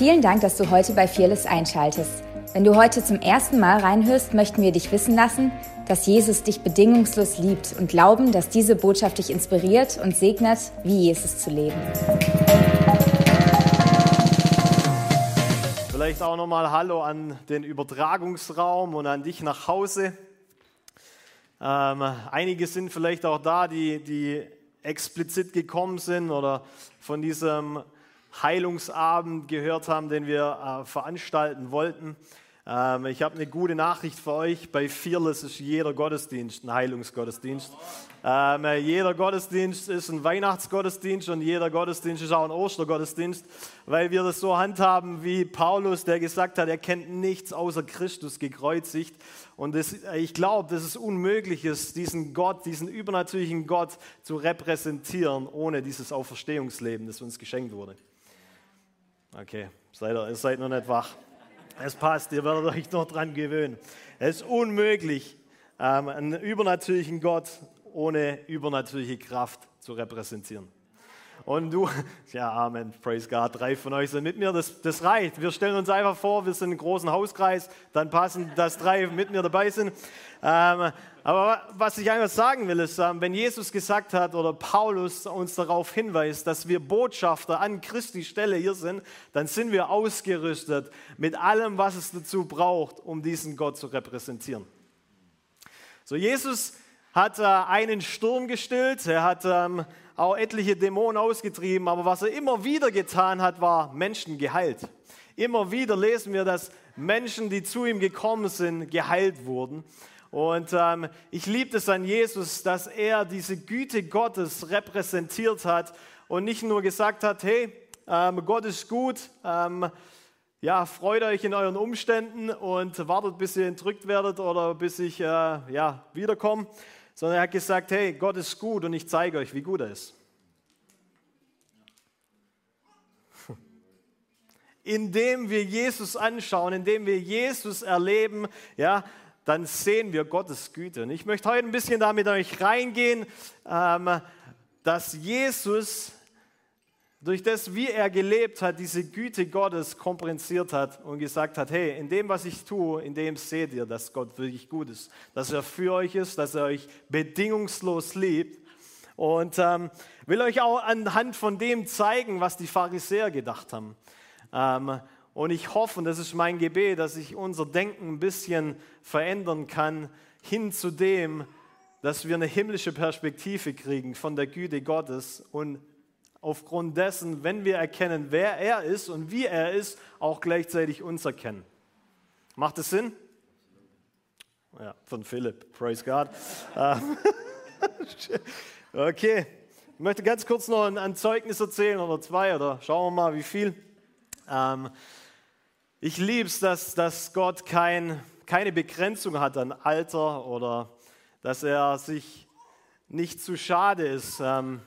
Vielen Dank, dass du heute bei Fearless einschaltest. Wenn du heute zum ersten Mal reinhörst, möchten wir dich wissen lassen, dass Jesus dich bedingungslos liebt und glauben, dass diese Botschaft dich inspiriert und segnet, wie Jesus zu leben. Vielleicht auch nochmal Hallo an den Übertragungsraum und an dich nach Hause. Ähm, einige sind vielleicht auch da, die, die explizit gekommen sind oder von diesem Heilungsabend gehört haben, den wir äh, veranstalten wollten. Ähm, ich habe eine gute Nachricht für euch. Bei Fearless ist jeder Gottesdienst ein Heilungsgottesdienst. Ähm, jeder Gottesdienst ist ein Weihnachtsgottesdienst und jeder Gottesdienst ist auch ein Ostergottesdienst, weil wir das so handhaben wie Paulus, der gesagt hat, er kennt nichts außer Christus gekreuzigt. Und das, ich glaube, dass es unmöglich ist, diesen Gott, diesen übernatürlichen Gott zu repräsentieren, ohne dieses Auferstehungsleben, das uns geschenkt wurde. Okay, seid ihr, ihr seid noch nicht wach. Es passt, ihr werdet euch noch dran gewöhnen. Es ist unmöglich, ähm, einen übernatürlichen Gott ohne übernatürliche Kraft zu repräsentieren. Und du, ja, Amen, praise God, drei von euch sind mit mir, das, das reicht. Wir stellen uns einfach vor, wir sind im großen Hauskreis, dann passen, dass drei mit mir dabei sind. Ähm, aber was ich einfach sagen will, ist, ähm, wenn Jesus gesagt hat oder Paulus uns darauf hinweist, dass wir Botschafter an Christi Stelle hier sind, dann sind wir ausgerüstet mit allem, was es dazu braucht, um diesen Gott zu repräsentieren. So, Jesus hat äh, einen Sturm gestillt, er hat ähm, auch etliche Dämonen ausgetrieben, aber was er immer wieder getan hat, war Menschen geheilt. Immer wieder lesen wir, dass Menschen, die zu ihm gekommen sind, geheilt wurden. Und ähm, ich liebe es an Jesus, dass er diese Güte Gottes repräsentiert hat und nicht nur gesagt hat, hey, ähm, Gott ist gut, ähm, ja, freut euch in euren Umständen und wartet, bis ihr entrückt werdet oder bis ich äh, ja, wiederkomme, sondern er hat gesagt, hey, Gott ist gut und ich zeige euch, wie gut er ist. Indem wir Jesus anschauen, indem wir Jesus erleben, ja, dann sehen wir Gottes Güte. Und ich möchte heute ein bisschen damit euch reingehen, ähm, dass Jesus durch das, wie er gelebt hat, diese Güte Gottes kompensiert hat und gesagt hat, hey, in dem, was ich tue, in dem seht ihr, dass Gott wirklich gut ist, dass er für euch ist, dass er euch bedingungslos liebt. Und ähm, will euch auch anhand von dem zeigen, was die Pharisäer gedacht haben. Ähm, und ich hoffe, und das ist mein Gebet, dass ich unser Denken ein bisschen verändern kann, hin zu dem, dass wir eine himmlische Perspektive kriegen von der Güte Gottes und aufgrund dessen, wenn wir erkennen, wer er ist und wie er ist, auch gleichzeitig uns erkennen. Macht es Sinn? Ja, von Philipp. Praise God. Ähm, okay. Ich möchte ganz kurz noch ein, Zeugnis erzählen oder zwei oder schauen wir mal, wie viel. Ähm, ich liebe es, dass, dass Gott kein, keine Begrenzung hat an Alter oder dass er sich nicht zu schade ist, ähm,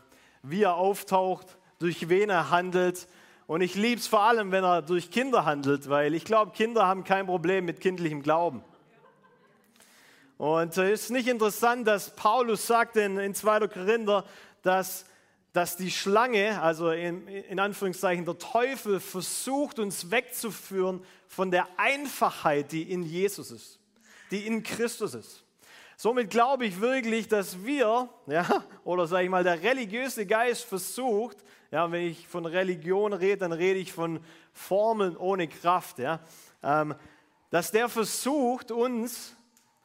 wie er auftaucht, durch wen er handelt. Und ich liebe es vor allem, wenn er durch Kinder handelt, weil ich glaube, Kinder haben kein Problem mit kindlichem Glauben. Und es äh, ist nicht interessant, dass Paulus sagt in, in 2. Korinther, dass, dass die Schlange, also in, in Anführungszeichen der Teufel, versucht uns wegzuführen von der Einfachheit, die in Jesus ist, die in Christus ist. Somit glaube ich wirklich, dass wir, ja, oder sage ich mal, der religiöse Geist versucht, ja, wenn ich von Religion rede, dann rede ich von Formeln ohne Kraft, ja, ähm, dass der versucht, uns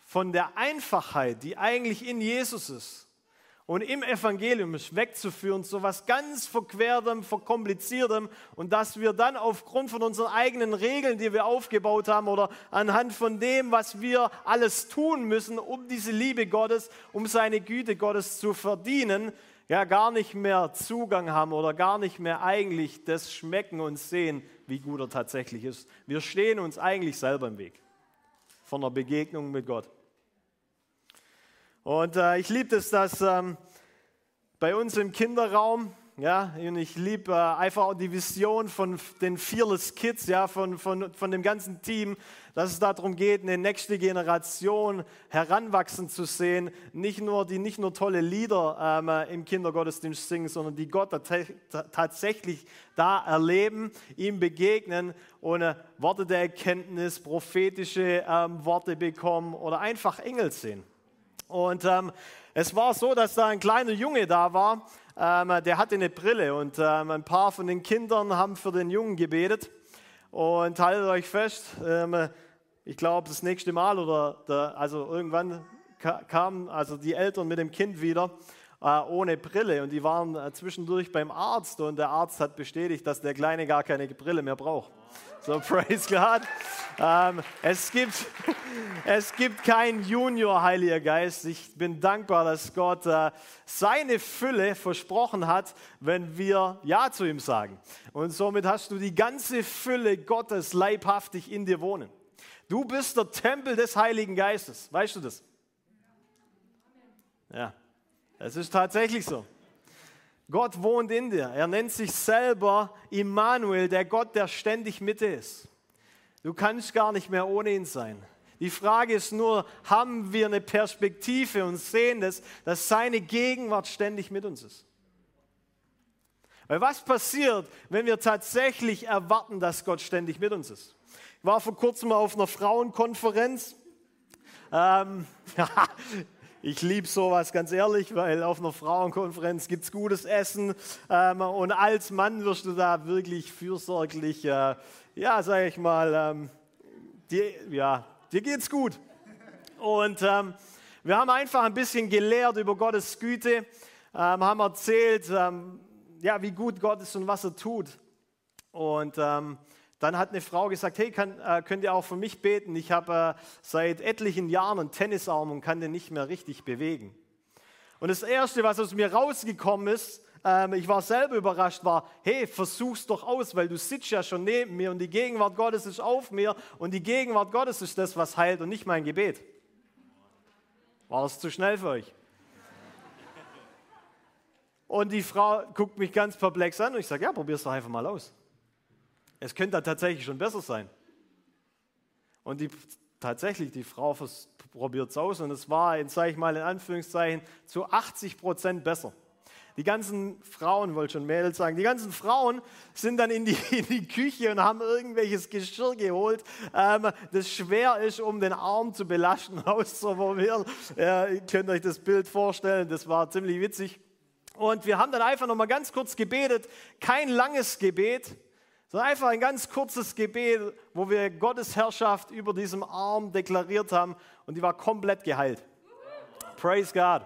von der Einfachheit, die eigentlich in Jesus ist, und im Evangelium ist wegzuführen zu was ganz Verquertem, Verkompliziertem und dass wir dann aufgrund von unseren eigenen Regeln, die wir aufgebaut haben oder anhand von dem, was wir alles tun müssen, um diese Liebe Gottes, um seine Güte Gottes zu verdienen, ja gar nicht mehr Zugang haben oder gar nicht mehr eigentlich das schmecken und sehen, wie gut er tatsächlich ist. Wir stehen uns eigentlich selber im Weg von der Begegnung mit Gott. Und äh, ich liebe es, dass ähm, bei uns im Kinderraum, Ja, und ich liebe äh, einfach auch die Vision von den Fearless Kids, ja, von, von, von dem ganzen Team, dass es darum geht, eine nächste Generation heranwachsen zu sehen, nicht nur, die nicht nur tolle Lieder ähm, im Kindergottesdienst singen, sondern die Gott tatsächlich da erleben, ihm begegnen äh, Worte der Erkenntnis, prophetische ähm, Worte bekommen oder einfach Engel sehen. Und ähm, es war so, dass da ein kleiner Junge da war, ähm, der hatte eine Brille und ähm, ein paar von den Kindern haben für den Jungen gebetet. Und haltet euch fest, ähm, ich glaube, das nächste Mal oder der, also irgendwann kamen also die Eltern mit dem Kind wieder ohne Brille und die waren äh, zwischendurch beim Arzt und der Arzt hat bestätigt, dass der Kleine gar keine Brille mehr braucht. So, praise God. Ähm, es, gibt, es gibt keinen Junior Heiliger Geist. Ich bin dankbar, dass Gott äh, seine Fülle versprochen hat, wenn wir Ja zu ihm sagen. Und somit hast du die ganze Fülle Gottes leibhaftig in dir wohnen. Du bist der Tempel des Heiligen Geistes. Weißt du das? Ja, es ist tatsächlich so. Gott wohnt in dir. Er nennt sich selber Immanuel, der Gott, der ständig mit dir ist. Du kannst gar nicht mehr ohne ihn sein. Die Frage ist nur, haben wir eine Perspektive und sehen das, dass seine Gegenwart ständig mit uns ist? Weil was passiert, wenn wir tatsächlich erwarten, dass Gott ständig mit uns ist? Ich war vor kurzem auf einer Frauenkonferenz. Ähm, Ich liebe sowas, ganz ehrlich, weil auf einer Frauenkonferenz gibt es gutes Essen ähm, und als Mann wirst du da wirklich fürsorglich, äh, ja, sage ich mal, ähm, dir, ja, dir geht's gut. Und ähm, wir haben einfach ein bisschen gelehrt über Gottes Güte, ähm, haben erzählt, ähm, ja, wie gut Gott ist und was er tut. Und ähm, dann hat eine Frau gesagt, hey, kann, äh, könnt ihr auch für mich beten? Ich habe äh, seit etlichen Jahren einen Tennisarm und kann den nicht mehr richtig bewegen. Und das Erste, was aus mir rausgekommen ist, ähm, ich war selber überrascht, war, hey, versuch's doch aus, weil du sitzt ja schon neben mir und die Gegenwart Gottes ist auf mir und die Gegenwart Gottes ist das, was heilt und nicht mein Gebet. War es zu schnell für euch? Und die Frau guckt mich ganz perplex an und ich sage, ja, probier's doch einfach mal aus. Es könnte tatsächlich schon besser sein. Und die, tatsächlich, die Frau probiert es aus und es war, sage ich mal in Anführungszeichen, zu 80 Prozent besser. Die ganzen Frauen, wollte schon Mädels sagen, die ganzen Frauen sind dann in die, in die Küche und haben irgendwelches Geschirr geholt, ähm, das schwer ist, um den Arm zu belasten, auszuprobieren. Ja, ihr könnt euch das Bild vorstellen, das war ziemlich witzig. Und wir haben dann einfach nochmal ganz kurz gebetet, kein langes Gebet, sondern einfach ein ganz kurzes Gebet, wo wir Gottes Herrschaft über diesem Arm deklariert haben und die war komplett geheilt. Praise God.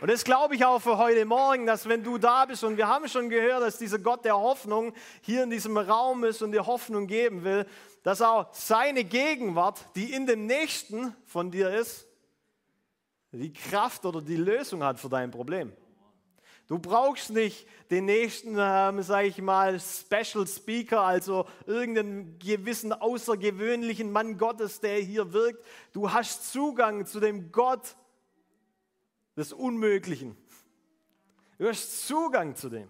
Und das glaube ich auch für heute Morgen, dass wenn du da bist und wir haben schon gehört, dass dieser Gott der Hoffnung hier in diesem Raum ist und dir Hoffnung geben will, dass auch seine Gegenwart, die in dem Nächsten von dir ist, die Kraft oder die Lösung hat für dein Problem. Du brauchst nicht den nächsten, ähm, sage ich mal, Special Speaker, also irgendeinen gewissen außergewöhnlichen Mann Gottes, der hier wirkt. Du hast Zugang zu dem Gott des Unmöglichen. Du hast Zugang zu dem.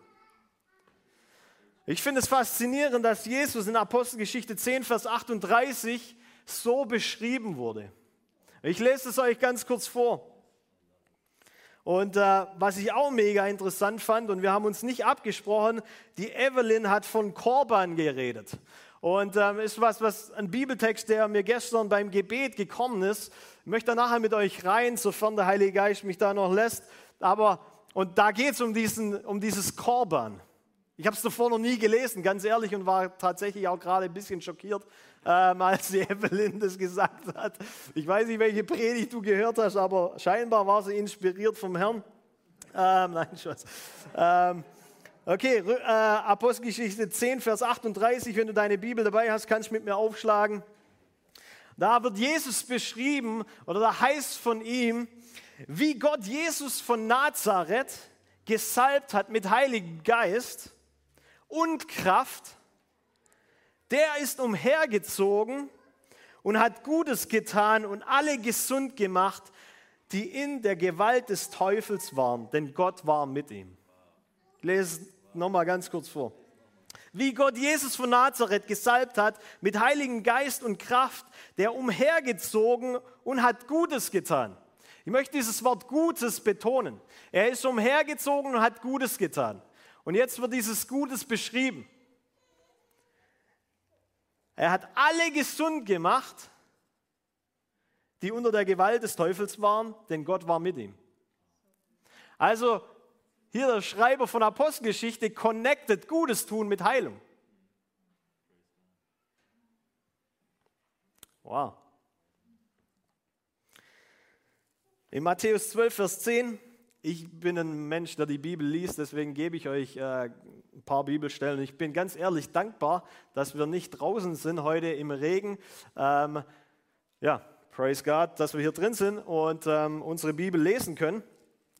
Ich finde es faszinierend, dass Jesus in Apostelgeschichte 10, Vers 38 so beschrieben wurde. Ich lese es euch ganz kurz vor. Und äh, was ich auch mega interessant fand, und wir haben uns nicht abgesprochen, die Evelyn hat von Korban geredet. Und ähm, ist was, was ein Bibeltext, der mir gestern beim Gebet gekommen ist. Ich möchte nachher mit euch rein, sofern der Heilige Geist mich da noch lässt. Aber, und da geht es um, um dieses Korban. Ich habe es davor noch nie gelesen, ganz ehrlich, und war tatsächlich auch gerade ein bisschen schockiert, ähm, als die Evelyn das gesagt hat. Ich weiß nicht, welche Predigt du gehört hast, aber scheinbar war sie inspiriert vom Herrn. Ähm, nein, Schatz. Ähm, okay, äh, Apostelgeschichte 10, Vers 38. Wenn du deine Bibel dabei hast, kannst du mit mir aufschlagen. Da wird Jesus beschrieben, oder da heißt von ihm, wie Gott Jesus von Nazareth gesalbt hat mit Heiligem Geist und Kraft, der ist umhergezogen und hat Gutes getan und alle gesund gemacht, die in der Gewalt des Teufels waren, denn Gott war mit ihm. Ich lese nochmal ganz kurz vor. Wie Gott Jesus von Nazareth gesalbt hat mit Heiligen Geist und Kraft, der umhergezogen und hat Gutes getan. Ich möchte dieses Wort Gutes betonen. Er ist umhergezogen und hat Gutes getan. Und jetzt wird dieses Gutes beschrieben. Er hat alle gesund gemacht, die unter der Gewalt des Teufels waren, denn Gott war mit ihm. Also hier der Schreiber von Apostelgeschichte connected Gutes tun mit Heilung. Wow. In Matthäus 12, Vers 10, ich bin ein Mensch, der die Bibel liest, deswegen gebe ich euch äh, ein paar Bibelstellen. Ich bin ganz ehrlich dankbar, dass wir nicht draußen sind heute im Regen. Ähm, ja, praise God, dass wir hier drin sind und ähm, unsere Bibel lesen können.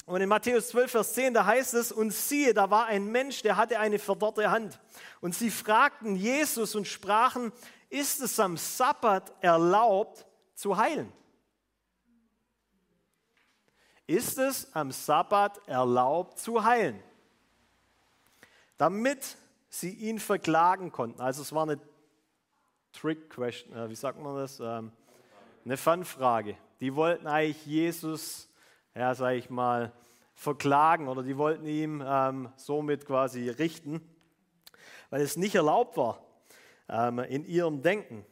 Und in Matthäus 12, Vers 10, da heißt es, und siehe, da war ein Mensch, der hatte eine verdorrte Hand. Und sie fragten Jesus und sprachen, ist es am Sabbat erlaubt zu heilen? Ist es am Sabbat erlaubt zu heilen? Damit sie ihn verklagen konnten. Also es war eine Trick Question, äh, wie sagt man das? Ähm, eine Fanfrage. Die wollten eigentlich Jesus ja, sage ich mal, verklagen oder die wollten ihm ähm, somit quasi richten, weil es nicht erlaubt war ähm, in ihrem Denken.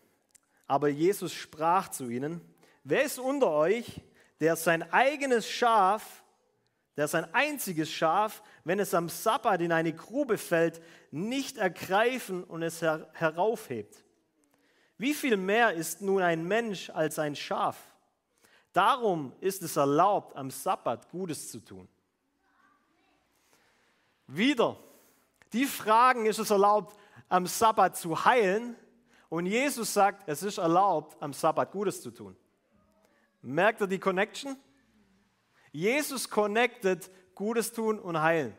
Aber Jesus sprach zu ihnen, wer ist unter euch, der sein eigenes Schaf, der sein einziges Schaf, wenn es am Sabbat in eine Grube fällt, nicht ergreifen und es her heraufhebt? Wie viel mehr ist nun ein Mensch als ein Schaf? Darum ist es erlaubt, am Sabbat Gutes zu tun. Wieder, die fragen, ist es erlaubt, am Sabbat zu heilen? Und Jesus sagt, es ist erlaubt, am Sabbat Gutes zu tun. Merkt ihr die Connection? Jesus connected Gutes tun und heilen.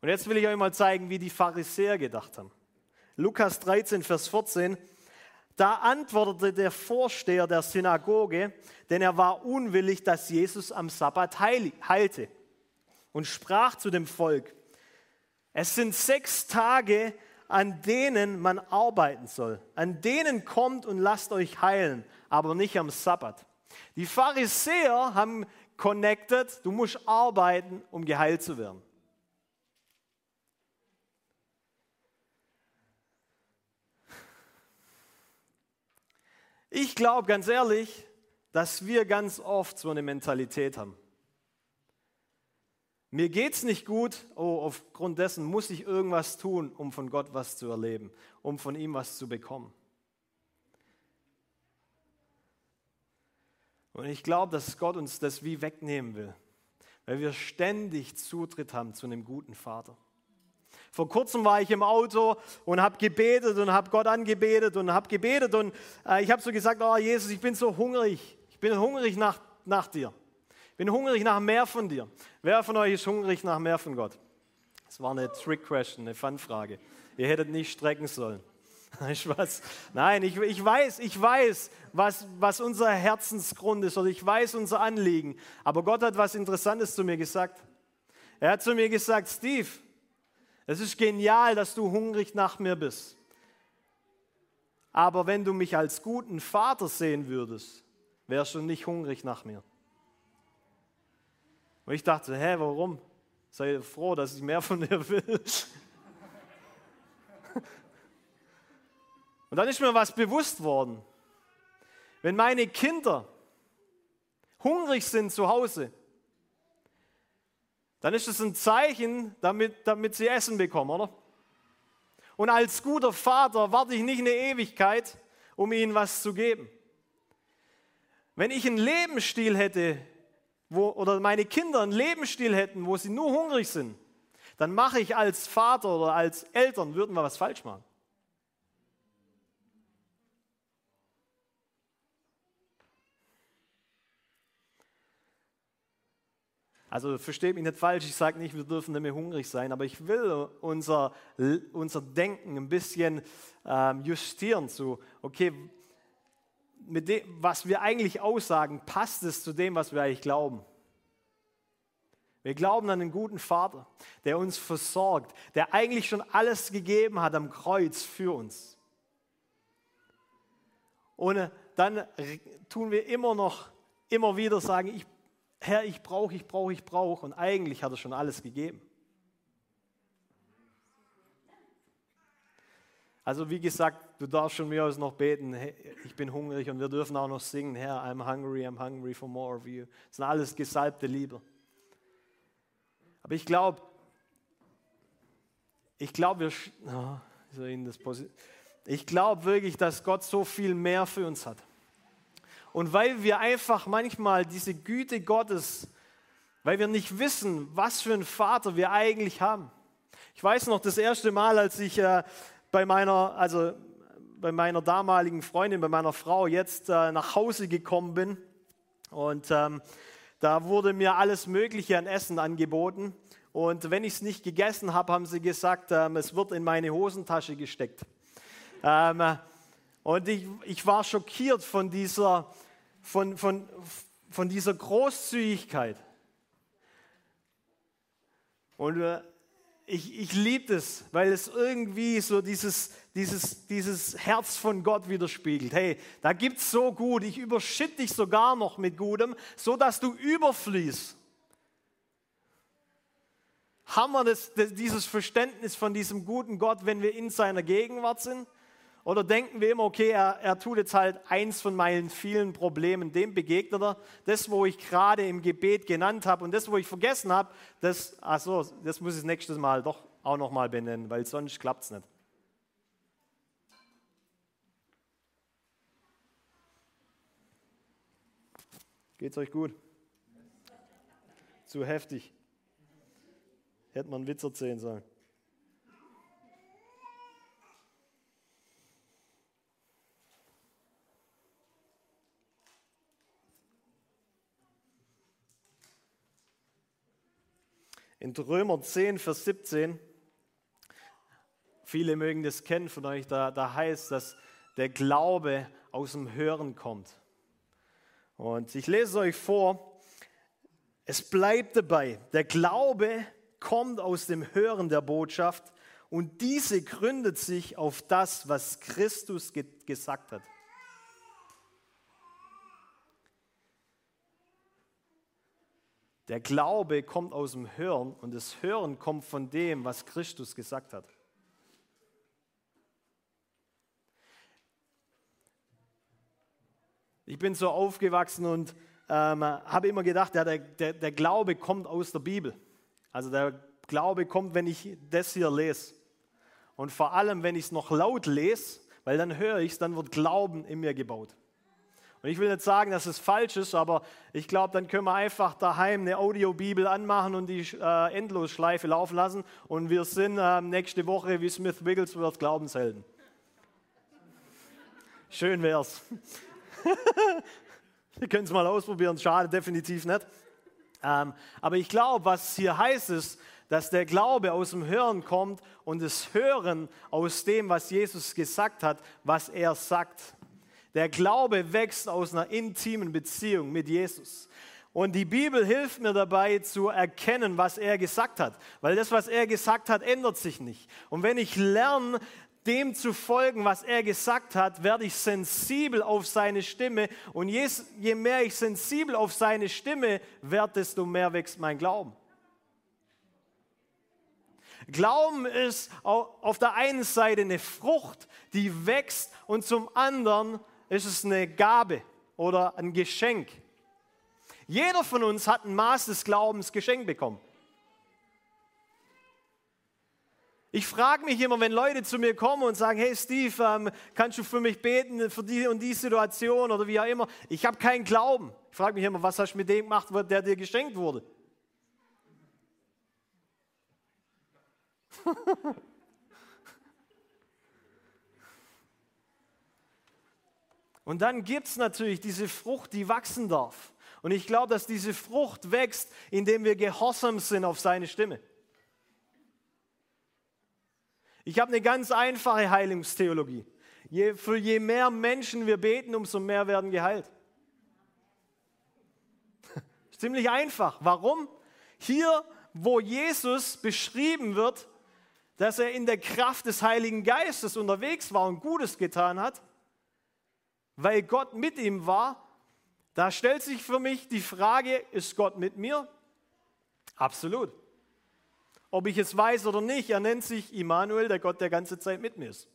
Und jetzt will ich euch mal zeigen, wie die Pharisäer gedacht haben. Lukas 13, Vers 14. Da antwortete der Vorsteher der Synagoge, denn er war unwillig, dass Jesus am Sabbat heilte, und sprach zu dem Volk, es sind sechs Tage, an denen man arbeiten soll. An denen kommt und lasst euch heilen, aber nicht am Sabbat. Die Pharisäer haben connected, du musst arbeiten, um geheilt zu werden. Ich glaube ganz ehrlich, dass wir ganz oft so eine Mentalität haben. Mir geht es nicht gut, oh, aufgrund dessen muss ich irgendwas tun, um von Gott was zu erleben, um von ihm was zu bekommen. Und ich glaube, dass Gott uns das wie wegnehmen will, weil wir ständig Zutritt haben zu einem guten Vater. Vor kurzem war ich im Auto und habe gebetet und habe Gott angebetet und habe gebetet und äh, ich habe so gesagt, oh Jesus, ich bin so hungrig. Ich bin hungrig nach, nach dir. Bin hungrig nach mehr von dir. Wer von euch ist hungrig nach mehr von Gott? Das war eine Trick-Question, eine Fun-Frage. Ihr hättet nicht strecken sollen. Spaß. Nein, ich, ich weiß, ich weiß, was, was unser Herzensgrund ist oder ich weiß unser Anliegen. Aber Gott hat was Interessantes zu mir gesagt. Er hat zu mir gesagt, Steve, es ist genial, dass du hungrig nach mir bist. Aber wenn du mich als guten Vater sehen würdest, wärst du nicht hungrig nach mir. Und ich dachte, hä, warum? Sei froh, dass ich mehr von dir will. Und dann ist mir was bewusst worden. Wenn meine Kinder hungrig sind zu Hause, dann ist es ein Zeichen, damit, damit sie Essen bekommen, oder? Und als guter Vater warte ich nicht eine Ewigkeit, um ihnen was zu geben. Wenn ich einen Lebensstil hätte, wo, oder meine Kinder einen Lebensstil hätten, wo sie nur hungrig sind, dann mache ich als Vater oder als Eltern, würden wir was falsch machen. Also versteht mich nicht falsch, ich sage nicht, wir dürfen nicht mehr hungrig sein, aber ich will unser, unser Denken ein bisschen ähm, justieren zu, okay, mit dem, was wir eigentlich aussagen, passt es zu dem, was wir eigentlich glauben. Wir glauben an einen guten Vater, der uns versorgt, der eigentlich schon alles gegeben hat am Kreuz für uns. Und dann tun wir immer noch, immer wieder sagen, ich, Herr, ich brauche, ich brauche, ich brauche. Und eigentlich hat er schon alles gegeben. Also wie gesagt, du darfst schon mehr als noch beten, hey, ich bin hungrig und wir dürfen auch noch singen, Herr, I'm hungry, I'm hungry for more of you. Das sind alles gesalbte Lieder. Aber ich glaube, ich glaube, wir, oh, ich glaube wirklich, dass Gott so viel mehr für uns hat. Und weil wir einfach manchmal diese Güte Gottes, weil wir nicht wissen, was für einen Vater wir eigentlich haben. Ich weiß noch das erste Mal, als ich äh, bei meiner, also bei meiner damaligen Freundin, bei meiner Frau jetzt äh, nach Hause gekommen bin und ähm, da wurde mir alles Mögliche an Essen angeboten. Und wenn ich es nicht gegessen habe, haben sie gesagt, ähm, es wird in meine Hosentasche gesteckt. Ähm, und ich, ich war schockiert von dieser, von, von, von dieser Großzügigkeit. Und äh, ich, ich liebe es, weil es irgendwie so dieses, dieses, dieses Herz von Gott widerspiegelt. Hey, da gibt es so gut, ich überschütte dich sogar noch mit Gutem, so dass du überfließt. Haben wir das, das, dieses Verständnis von diesem guten Gott, wenn wir in seiner Gegenwart sind? Oder denken wir immer, okay, er, er tut jetzt halt eins von meinen vielen Problemen, dem begegnet er. Das, wo ich gerade im Gebet genannt habe und das, wo ich vergessen habe, das, achso, das muss ich nächstes Mal doch auch nochmal benennen, weil sonst klappt es nicht. Geht's euch gut? Zu heftig. Hätte man einen Witz erzählen sollen. In Römer 10, Vers 17, viele mögen das kennen von euch, da, da heißt, dass der Glaube aus dem Hören kommt. Und ich lese es euch vor, es bleibt dabei, der Glaube kommt aus dem Hören der Botschaft und diese gründet sich auf das, was Christus ge gesagt hat. Der Glaube kommt aus dem Hören und das Hören kommt von dem, was Christus gesagt hat. Ich bin so aufgewachsen und ähm, habe immer gedacht, ja, der, der, der Glaube kommt aus der Bibel. Also der Glaube kommt, wenn ich das hier lese. Und vor allem, wenn ich es noch laut lese, weil dann höre ich es, dann wird Glauben in mir gebaut. Und ich will nicht sagen, dass es falsch ist, aber ich glaube, dann können wir einfach daheim eine Audiobibel anmachen und die äh, Endlosschleife laufen lassen und wir sind äh, nächste Woche wie Smith Wigglesworth Glaubenshelden. Schön wär's. Wir können es mal ausprobieren, schade definitiv nicht. Ähm, aber ich glaube, was hier heißt, ist, dass der Glaube aus dem Hören kommt und das Hören aus dem, was Jesus gesagt hat, was er sagt. Der Glaube wächst aus einer intimen Beziehung mit Jesus. Und die Bibel hilft mir dabei zu erkennen, was er gesagt hat. Weil das, was er gesagt hat, ändert sich nicht. Und wenn ich lerne, dem zu folgen, was er gesagt hat, werde ich sensibel auf seine Stimme. Und je, je mehr ich sensibel auf seine Stimme werde, desto mehr wächst mein Glauben. Glauben ist auf der einen Seite eine Frucht, die wächst und zum anderen ist es eine Gabe oder ein Geschenk. Jeder von uns hat ein Maß des Glaubens geschenkt bekommen. Ich frage mich immer, wenn Leute zu mir kommen und sagen, hey Steve, ähm, kannst du für mich beten, für die und die Situation oder wie auch immer. Ich habe keinen Glauben. Ich frage mich immer, was hast du mit dem gemacht, der dir geschenkt wurde? Und dann gibt es natürlich diese Frucht, die wachsen darf. Und ich glaube, dass diese Frucht wächst, indem wir gehorsam sind auf seine Stimme. Ich habe eine ganz einfache Heilungstheologie. Je, für je mehr Menschen wir beten, umso mehr werden geheilt. Ziemlich einfach. Warum? Hier, wo Jesus beschrieben wird, dass er in der Kraft des Heiligen Geistes unterwegs war und Gutes getan hat, weil Gott mit ihm war, da stellt sich für mich die Frage, ist Gott mit mir? Absolut. Ob ich es weiß oder nicht, er nennt sich Immanuel, der Gott der ganze Zeit mit mir ist.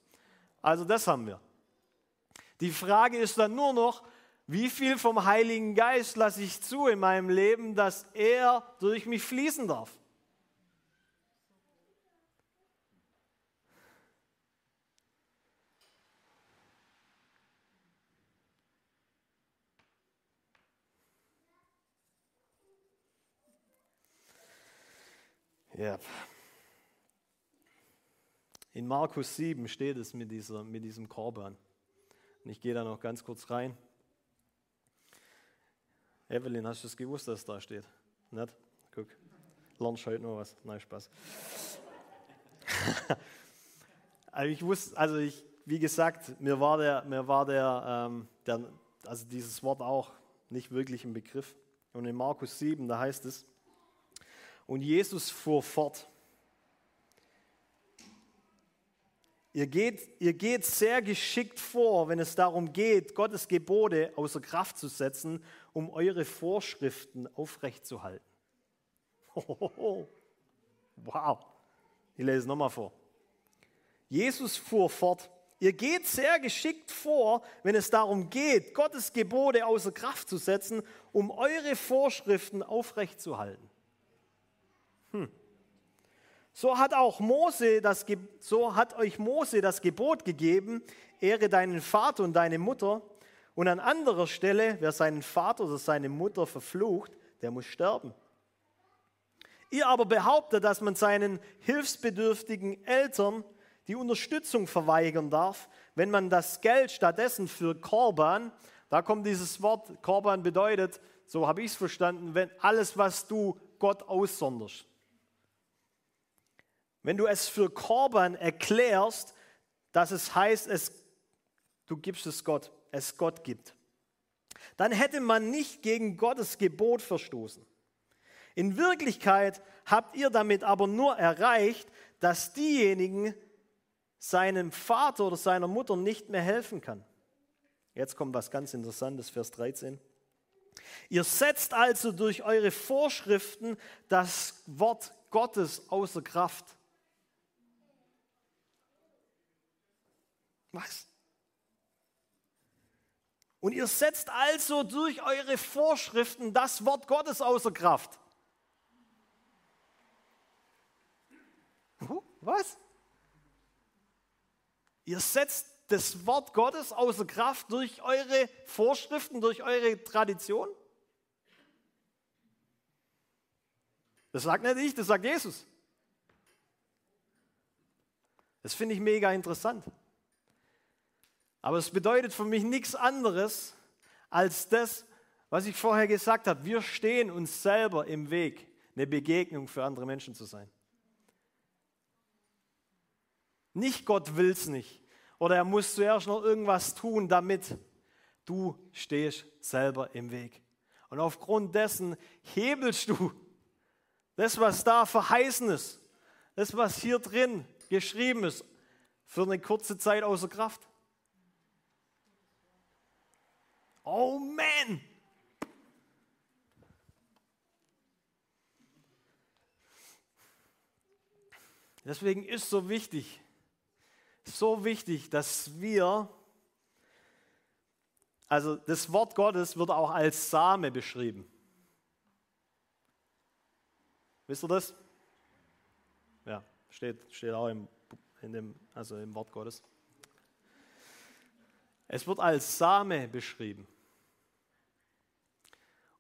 Also das haben wir. Die Frage ist dann nur noch, wie viel vom Heiligen Geist lasse ich zu in meinem Leben, dass er durch mich fließen darf? Ja. In Markus 7 steht es mit, dieser, mit diesem Korban. Und ich gehe da noch ganz kurz rein. Evelyn, hast du es gewusst, dass es da steht? Nicht? Guck, lernst heute noch was. Nein, Spaß. also ich wusste, also ich, wie gesagt, mir war der, mir war der, ähm, der, also dieses Wort auch nicht wirklich ein Begriff. Und in Markus 7, da heißt es, und Jesus fuhr fort. Ihr geht, ihr geht sehr geschickt vor, wenn es darum geht, Gottes Gebote außer Kraft zu setzen, um eure Vorschriften aufrechtzuhalten. Wow. Ich lese es nochmal vor. Jesus fuhr fort. Ihr geht sehr geschickt vor, wenn es darum geht, Gottes Gebote außer Kraft zu setzen, um eure Vorschriften aufrechtzuhalten. Hm. So hat auch Mose das, so hat euch Mose das Gebot gegeben, ehre deinen Vater und deine Mutter. Und an anderer Stelle, wer seinen Vater oder seine Mutter verflucht, der muss sterben. Ihr aber behauptet, dass man seinen hilfsbedürftigen Eltern die Unterstützung verweigern darf, wenn man das Geld stattdessen für Korban, da kommt dieses Wort, Korban bedeutet, so habe ich es verstanden, wenn alles, was du Gott aussonderst. Wenn du es für Korban erklärst, dass es heißt, es, du gibst es Gott, es Gott gibt, dann hätte man nicht gegen Gottes Gebot verstoßen. In Wirklichkeit habt ihr damit aber nur erreicht, dass diejenigen seinem Vater oder seiner Mutter nicht mehr helfen kann. Jetzt kommt was ganz Interessantes, Vers 13. Ihr setzt also durch eure Vorschriften das Wort Gottes außer Kraft. Was? Und ihr setzt also durch eure Vorschriften das Wort Gottes außer Kraft. Was? Ihr setzt das Wort Gottes außer Kraft durch eure Vorschriften, durch eure Tradition? Das sagt nicht ich, das sagt Jesus. Das finde ich mega interessant. Aber es bedeutet für mich nichts anderes als das, was ich vorher gesagt habe. Wir stehen uns selber im Weg, eine Begegnung für andere Menschen zu sein. Nicht Gott will es nicht. Oder er muss zuerst noch irgendwas tun, damit du stehst selber im Weg. Und aufgrund dessen hebelst du das, was da verheißen ist, das, was hier drin geschrieben ist, für eine kurze Zeit außer Kraft. Oh man! Deswegen ist so wichtig, so wichtig, dass wir, also das Wort Gottes wird auch als Same beschrieben. Wisst ihr das? Ja, steht, steht auch im, in dem, also im Wort Gottes. Es wird als Same beschrieben.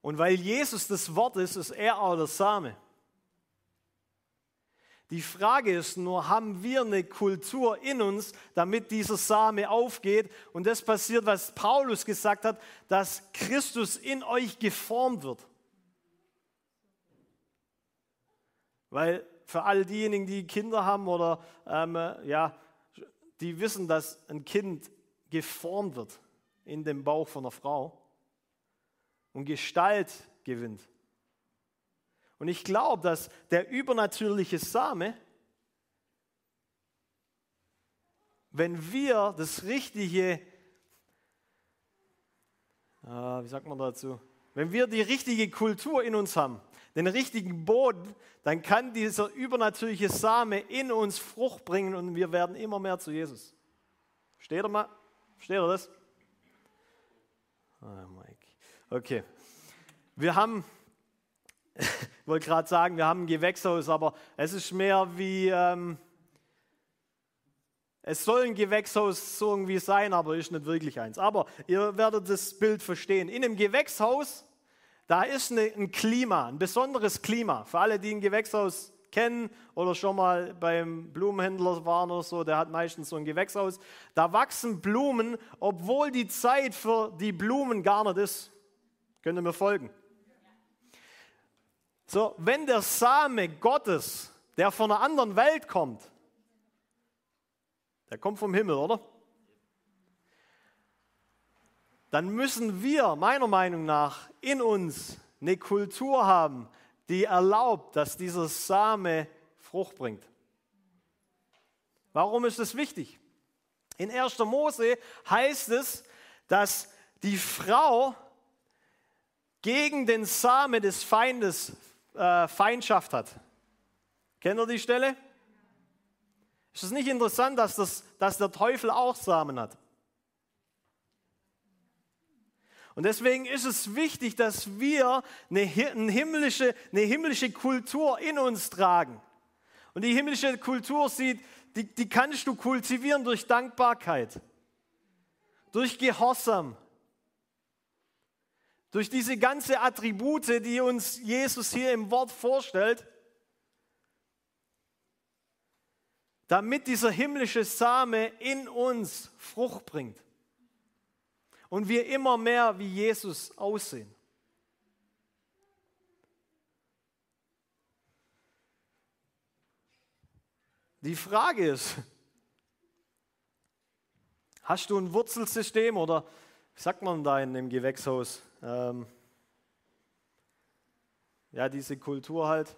Und weil Jesus das Wort ist, ist er auch der Same. Die Frage ist nur, haben wir eine Kultur in uns, damit dieser Same aufgeht? Und das passiert, was Paulus gesagt hat, dass Christus in euch geformt wird. Weil für all diejenigen, die Kinder haben oder ähm, ja, die wissen, dass ein Kind geformt wird in dem Bauch von einer Frau und Gestalt gewinnt. Und ich glaube, dass der übernatürliche Same, wenn wir das richtige, äh, wie sagt man dazu, wenn wir die richtige Kultur in uns haben, den richtigen Boden, dann kann dieser übernatürliche Same in uns Frucht bringen und wir werden immer mehr zu Jesus. Steht er mal? Steht er das? Oh, Mike. Okay. Wir haben, ich wollte gerade sagen, wir haben ein Gewächshaus, aber es ist mehr wie, ähm, es soll ein Gewächshaus so irgendwie sein, aber ist nicht wirklich eins. Aber ihr werdet das Bild verstehen. In einem Gewächshaus, da ist eine, ein Klima, ein besonderes Klima. Für alle, die ein Gewächshaus kennen oder schon mal beim Blumenhändler waren oder so, der hat meistens so ein Gewächshaus. Da wachsen Blumen, obwohl die Zeit für die Blumen gar nicht ist. Könnt ihr mir folgen? So, wenn der Same Gottes, der von einer anderen Welt kommt, der kommt vom Himmel, oder? Dann müssen wir meiner Meinung nach in uns eine Kultur haben, die erlaubt, dass dieser Same Frucht bringt. Warum ist das wichtig? In 1. Mose heißt es, dass die Frau gegen den Same des Feindes äh, Feindschaft hat. Kennt ihr die Stelle? Ist es nicht interessant, dass, das, dass der Teufel auch Samen hat? Und deswegen ist es wichtig, dass wir eine, eine, himmlische, eine himmlische Kultur in uns tragen. Und die himmlische Kultur sieht, die, die kannst du kultivieren durch Dankbarkeit, durch Gehorsam, durch diese ganze Attribute, die uns Jesus hier im Wort vorstellt, damit dieser himmlische Same in uns Frucht bringt und wir immer mehr wie Jesus aussehen. Die Frage ist, hast du ein Wurzelsystem oder wie sagt man da in dem Gewächshaus? Ähm, ja, diese Kultur halt,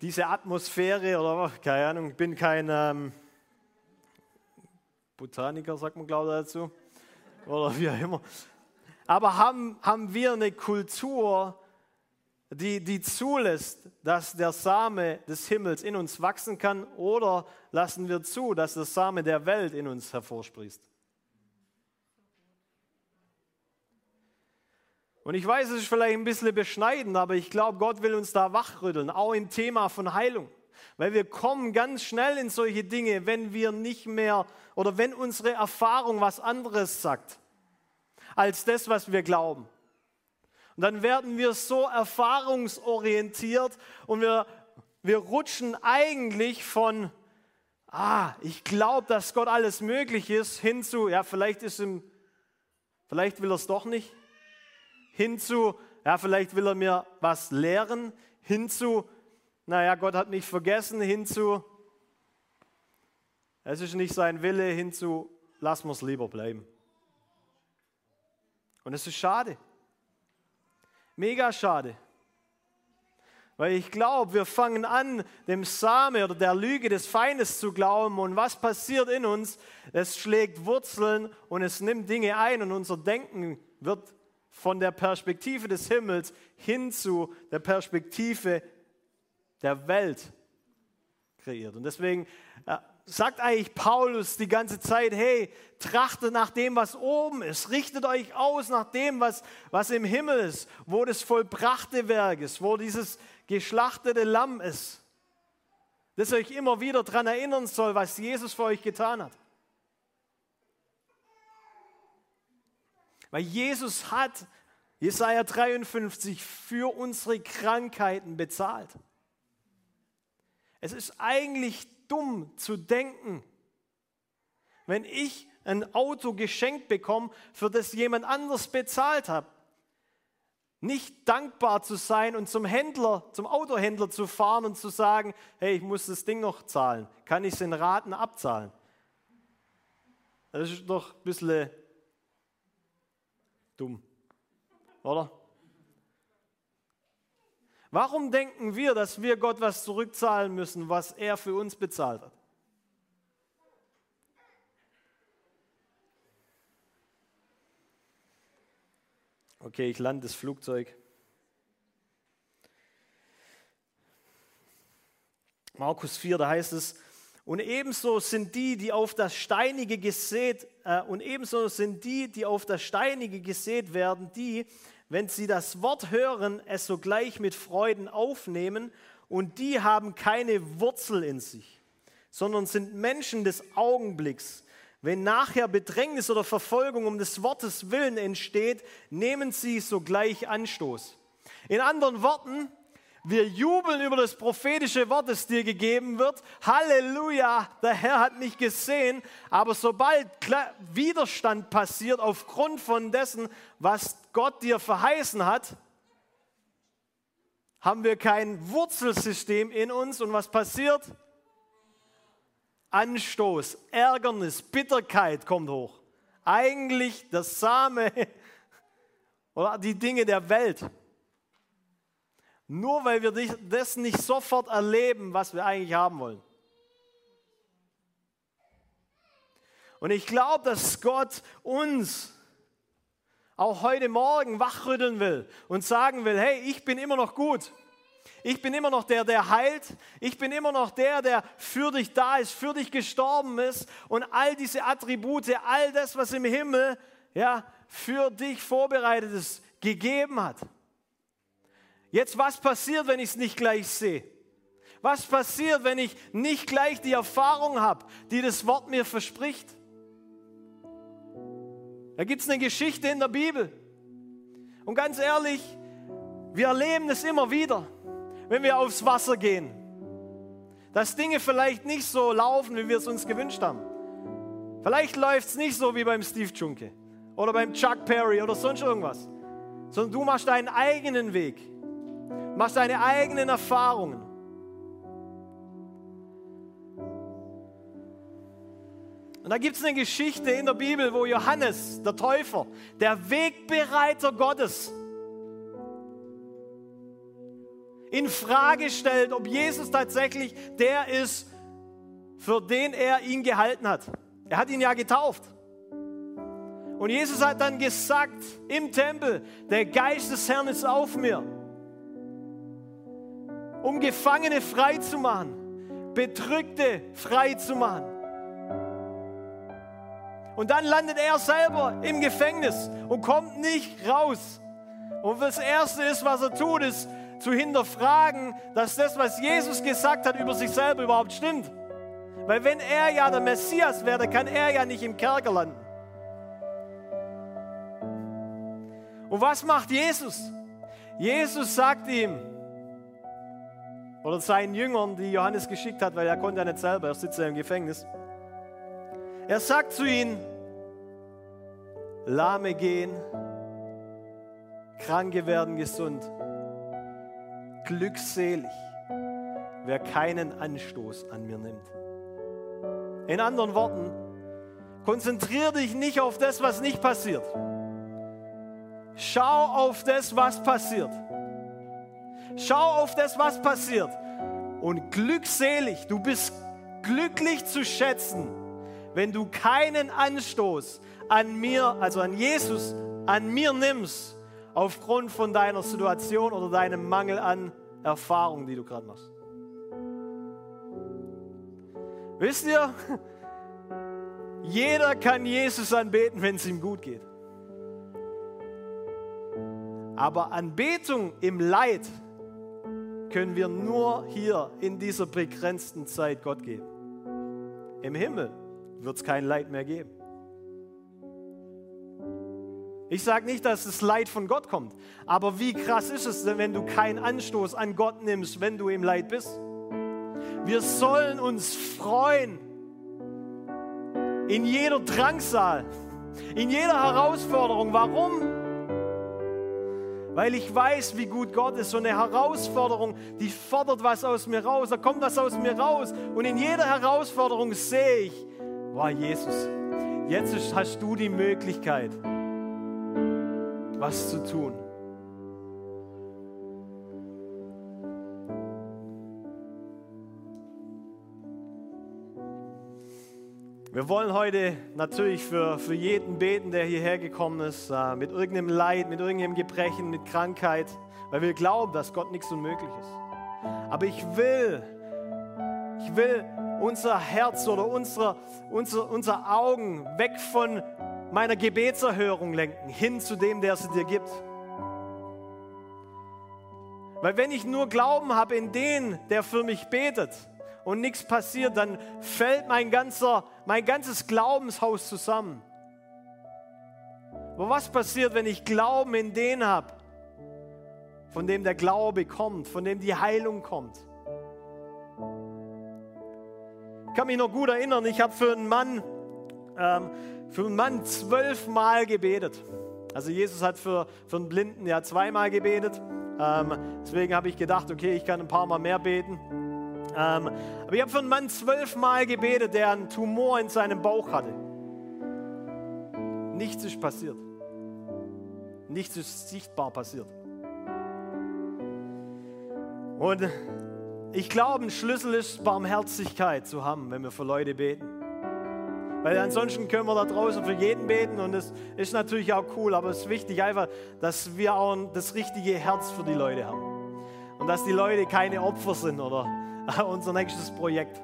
diese Atmosphäre oder keine Ahnung, ich bin kein ähm, Botaniker, sagt man glaube ich dazu, oder wie auch immer. Aber haben, haben wir eine Kultur, die, die zulässt, dass der Same des Himmels in uns wachsen kann, oder lassen wir zu, dass der Same der Welt in uns hervorsprießt? Und ich weiß, es ist vielleicht ein bisschen beschneidend, aber ich glaube, Gott will uns da wachrütteln, auch im Thema von Heilung. Weil wir kommen ganz schnell in solche Dinge, wenn wir nicht mehr oder wenn unsere Erfahrung was anderes sagt als das, was wir glauben. Und dann werden wir so erfahrungsorientiert und wir, wir rutschen eigentlich von, ah, ich glaube, dass Gott alles möglich ist, hin zu, ja, vielleicht ist ihm, vielleicht will er es doch nicht, hin zu, ja, vielleicht will er mir was lehren, hin zu, naja, Gott hat mich vergessen, hinzu, es ist nicht sein Wille, hinzu, lassen wir es lieber bleiben. Und es ist schade. Mega schade. Weil ich glaube, wir fangen an, dem Same oder der Lüge des Feindes zu glauben. Und was passiert in uns? Es schlägt Wurzeln und es nimmt Dinge ein und unser Denken wird von der Perspektive des Himmels hin zu der Perspektive der Welt kreiert. Und deswegen äh, sagt eigentlich Paulus die ganze Zeit, hey, trachtet nach dem, was oben ist, richtet euch aus nach dem, was, was im Himmel ist, wo das vollbrachte Werk ist, wo dieses geschlachtete Lamm ist, das euch immer wieder daran erinnern soll, was Jesus für euch getan hat. Weil Jesus hat, Jesaja 53, für unsere Krankheiten bezahlt. Es ist eigentlich dumm zu denken, wenn ich ein Auto geschenkt bekomme, für das jemand anders bezahlt hat, nicht dankbar zu sein und zum Händler, zum Autohändler zu fahren und zu sagen, hey, ich muss das Ding noch zahlen, kann ich es in Raten abzahlen? Das ist doch ein bisschen dumm, oder? Warum denken wir, dass wir Gott was zurückzahlen müssen, was er für uns bezahlt hat? Okay, ich lande das Flugzeug. Markus 4, da heißt es, und ebenso sind die, die auf das Steinige gesät, äh, und ebenso sind die, die auf das Steinige gesät werden, die, wenn sie das Wort hören, es sogleich mit Freuden aufnehmen, und die haben keine Wurzel in sich, sondern sind Menschen des Augenblicks. Wenn nachher Bedrängnis oder Verfolgung um des Wortes willen entsteht, nehmen sie sogleich Anstoß. In anderen Worten, wir jubeln über das prophetische Wort, das dir gegeben wird. Halleluja, der Herr hat mich gesehen. Aber sobald Widerstand passiert aufgrund von dessen, was Gott dir verheißen hat, haben wir kein Wurzelsystem in uns. Und was passiert? Anstoß, Ärgernis, Bitterkeit kommt hoch. Eigentlich der Same oder die Dinge der Welt. Nur weil wir das nicht sofort erleben, was wir eigentlich haben wollen. Und ich glaube, dass Gott uns auch heute Morgen wachrütteln will und sagen will, hey, ich bin immer noch gut. Ich bin immer noch der, der heilt. Ich bin immer noch der, der für dich da ist, für dich gestorben ist und all diese Attribute, all das, was im Himmel ja, für dich vorbereitet ist, gegeben hat. Jetzt, was passiert, wenn ich es nicht gleich sehe? Was passiert, wenn ich nicht gleich die Erfahrung habe, die das Wort mir verspricht? Da gibt es eine Geschichte in der Bibel. Und ganz ehrlich, wir erleben es immer wieder, wenn wir aufs Wasser gehen. Dass Dinge vielleicht nicht so laufen, wie wir es uns gewünscht haben. Vielleicht läuft es nicht so wie beim Steve Junke oder beim Chuck Perry oder sonst irgendwas, sondern du machst deinen eigenen Weg machst deine eigenen Erfahrungen. Und da gibt es eine Geschichte in der Bibel, wo Johannes, der Täufer, der Wegbereiter Gottes, in Frage stellt, ob Jesus tatsächlich der ist, für den er ihn gehalten hat. Er hat ihn ja getauft. Und Jesus hat dann gesagt im Tempel, der Geist des Herrn ist auf mir um Gefangene frei zu machen, Bedrückte frei zu machen. Und dann landet er selber im Gefängnis und kommt nicht raus. Und das Erste ist, was er tut, ist zu hinterfragen, dass das, was Jesus gesagt hat, über sich selber überhaupt stimmt. Weil wenn er ja der Messias wäre, kann er ja nicht im Kerker landen. Und was macht Jesus? Jesus sagt ihm, oder seinen Jüngern, die Johannes geschickt hat, weil er konnte ja nicht selber, er sitzt ja im Gefängnis. Er sagt zu ihnen, Lahme gehen, Kranke werden gesund, glückselig, wer keinen Anstoß an mir nimmt. In anderen Worten, konzentriere dich nicht auf das, was nicht passiert. Schau auf das, was passiert. Schau auf das, was passiert. Und glückselig, du bist glücklich zu schätzen, wenn du keinen Anstoß an mir, also an Jesus, an mir nimmst, aufgrund von deiner Situation oder deinem Mangel an Erfahrung, die du gerade machst. Wisst ihr, jeder kann Jesus anbeten, wenn es ihm gut geht. Aber Anbetung im Leid können wir nur hier in dieser begrenzten Zeit Gott geben. Im Himmel wird es kein Leid mehr geben. Ich sage nicht, dass das Leid von Gott kommt, aber wie krass ist es wenn du keinen Anstoß an Gott nimmst, wenn du im Leid bist? Wir sollen uns freuen in jeder Drangsal, in jeder Herausforderung. Warum? Weil ich weiß, wie gut Gott ist. So eine Herausforderung, die fordert was aus mir raus, da kommt was aus mir raus. Und in jeder Herausforderung sehe ich, war Jesus, jetzt hast du die Möglichkeit, was zu tun. Wir wollen heute natürlich für, für jeden beten, der hierher gekommen ist, äh, mit irgendeinem Leid, mit irgendeinem Gebrechen, mit Krankheit, weil wir glauben, dass Gott nichts unmöglich ist. Aber ich will, ich will unser Herz oder unsere, unsere, unsere Augen weg von meiner Gebetserhörung lenken, hin zu dem, der sie dir gibt. Weil wenn ich nur Glauben habe in den, der für mich betet und nichts passiert, dann fällt mein, ganzer, mein ganzes Glaubenshaus zusammen. Aber was passiert, wenn ich Glauben in den habe, von dem der Glaube kommt, von dem die Heilung kommt? Ich kann mich noch gut erinnern, ich habe für einen Mann, ähm, für einen Mann zwölfmal gebetet. Also Jesus hat für, für einen Blinden ja zweimal gebetet. Ähm, deswegen habe ich gedacht, okay, ich kann ein paar Mal mehr beten. Ähm, aber ich habe für einen Mann zwölfmal gebetet, der einen Tumor in seinem Bauch hatte. Nichts ist passiert. Nichts ist sichtbar passiert. Und ich glaube, ein Schlüssel ist, Barmherzigkeit zu haben, wenn wir für Leute beten. Weil ansonsten können wir da draußen für jeden beten und das ist natürlich auch cool, aber es ist wichtig einfach, dass wir auch das richtige Herz für die Leute haben. Und dass die Leute keine Opfer sind oder unser nächstes Projekt.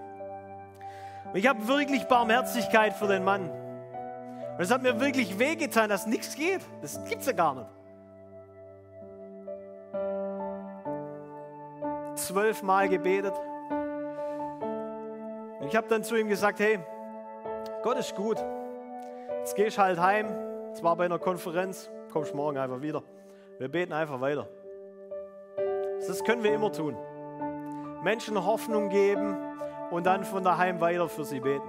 Und ich habe wirklich Barmherzigkeit für den Mann. Und es hat mir wirklich wehgetan, dass nichts geht. Das gibt es ja gar nicht. Zwölfmal gebetet. Und ich habe dann zu ihm gesagt, hey, Gott ist gut. Jetzt gehst halt heim, zwar bei einer Konferenz, kommst morgen einfach wieder. Wir beten einfach weiter. Das können wir immer tun. Menschen Hoffnung geben und dann von daheim weiter für sie beten.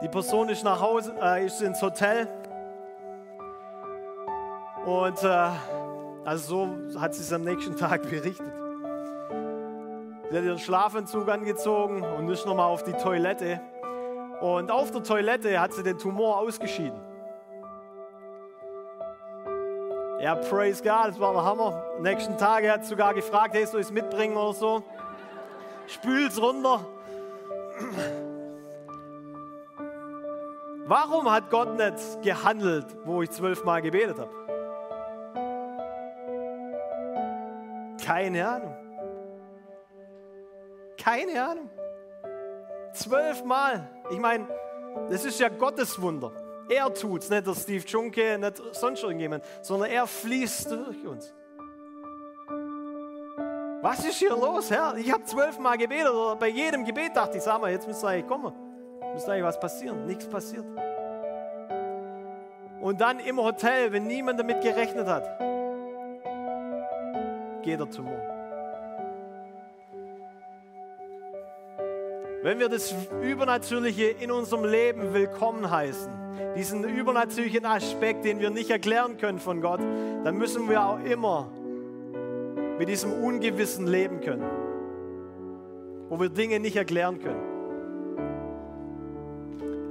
Die Person ist nach Hause, äh, ist ins Hotel und äh, also so hat sie es am nächsten Tag berichtet. Sie hat ihren Schlafanzug angezogen und ist nochmal auf die Toilette. Und auf der Toilette hat sie den Tumor ausgeschieden. Ja, praise God, das war der Hammer. Am nächsten Tag hat sie sogar gefragt, hey, soll ich es mitbringen oder so? Spül's runter. Warum hat Gott nicht gehandelt, wo ich zwölfmal gebetet habe? Keine Ahnung. Keine Ahnung. Zwölfmal. Ich meine, das ist ja Gottes Wunder. Er tut es, nicht der Steve Junke, nicht sonst irgendjemand, sondern er fließt durch uns. Was ist hier los, Herr? Ich habe zwölfmal gebetet oder bei jedem Gebet dachte ich, sag mal, jetzt müsste eigentlich kommen. Müsste eigentlich was passieren. Nichts passiert. Und dann im Hotel, wenn niemand damit gerechnet hat, geht er zum Mond. Wenn wir das Übernatürliche in unserem Leben willkommen heißen, diesen übernatürlichen Aspekt, den wir nicht erklären können von Gott, dann müssen wir auch immer mit diesem Ungewissen leben können, wo wir Dinge nicht erklären können,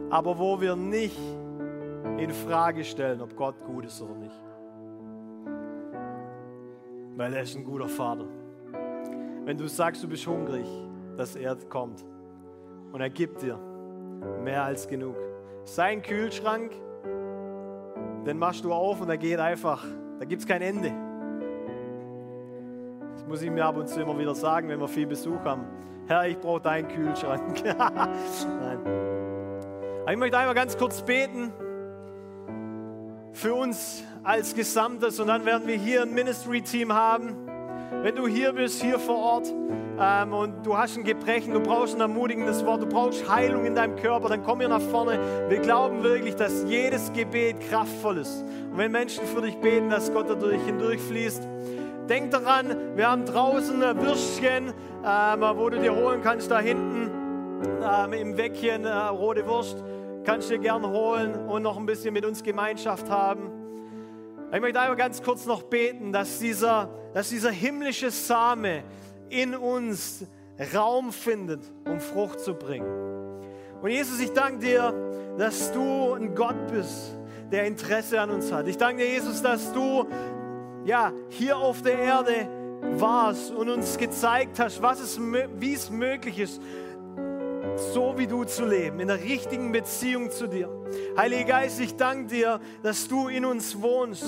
aber wo wir nicht in Frage stellen, ob Gott gut ist oder nicht, weil er ist ein guter Vater. Wenn du sagst, du bist hungrig, dass er kommt und er gibt dir mehr als genug. Sein Kühlschrank, den machst du auf und er geht einfach, da gibt es kein Ende. Das muss ich mir ab und zu immer wieder sagen, wenn wir viel Besuch haben. Herr, ich brauche deinen Kühlschrank. Nein. Aber ich möchte einmal ganz kurz beten für uns als Gesamtes und dann werden wir hier ein Ministry-Team haben. Wenn du hier bist, hier vor Ort, ähm, und du hast ein Gebrechen, du brauchst ein ermutigendes Wort, du brauchst Heilung in deinem Körper, dann komm hier nach vorne. Wir glauben wirklich, dass jedes Gebet kraftvoll ist. Und wenn Menschen für dich beten, dass Gott dadurch hindurchfließt, denk daran, wir haben draußen ein Würstchen, ähm, wo du dir holen kannst, da hinten ähm, im Weckchen, äh, rote Wurst, kannst du dir gern holen und noch ein bisschen mit uns Gemeinschaft haben. Ich möchte einmal ganz kurz noch beten, dass dieser, dass dieser himmlische Same, in uns Raum findet, um Frucht zu bringen. Und Jesus, ich danke dir, dass du ein Gott bist, der Interesse an uns hat. Ich danke dir, Jesus, dass du ja, hier auf der Erde warst und uns gezeigt hast, was es, wie es möglich ist, so wie du zu leben, in der richtigen Beziehung zu dir. Heiliger Geist, ich danke dir, dass du in uns wohnst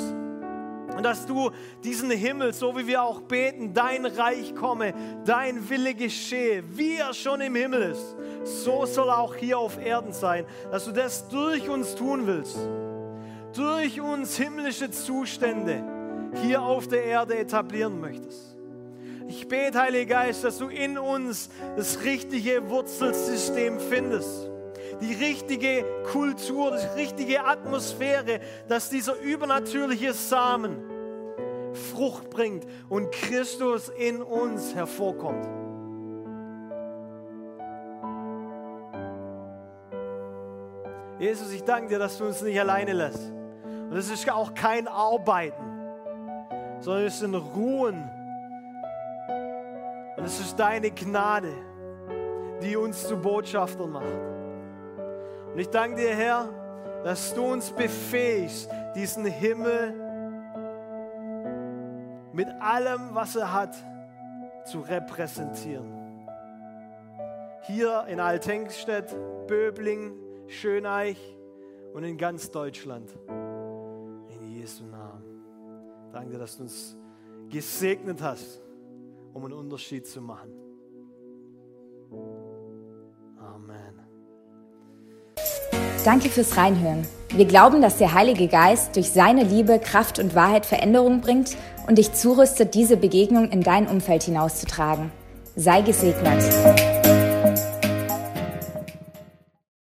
und dass du diesen Himmel, so wie wir auch beten, dein Reich komme, dein Wille geschehe, wie er schon im Himmel ist, so soll er auch hier auf Erden sein, dass du das durch uns tun willst, durch uns himmlische Zustände hier auf der Erde etablieren möchtest. Ich bete, Heiliger Geist, dass du in uns das richtige Wurzelsystem findest die richtige Kultur, die richtige Atmosphäre, dass dieser übernatürliche Samen Frucht bringt und Christus in uns hervorkommt. Jesus, ich danke dir, dass du uns nicht alleine lässt. Und es ist auch kein Arbeiten, sondern es ist ein Ruhen und es ist deine Gnade, die uns zu Botschaftern macht. Und ich danke dir, Herr, dass du uns befähigst, diesen Himmel mit allem, was er hat, zu repräsentieren. Hier in Altenkstedt, Böbling, Schöneich und in ganz Deutschland. In Jesu Namen. Danke, dass du uns gesegnet hast um einen Unterschied zu machen. Amen. Danke fürs Reinhören. Wir glauben, dass der Heilige Geist durch seine Liebe, Kraft und Wahrheit Veränderung bringt und dich zurüstet, diese Begegnung in dein Umfeld hinauszutragen. Sei gesegnet.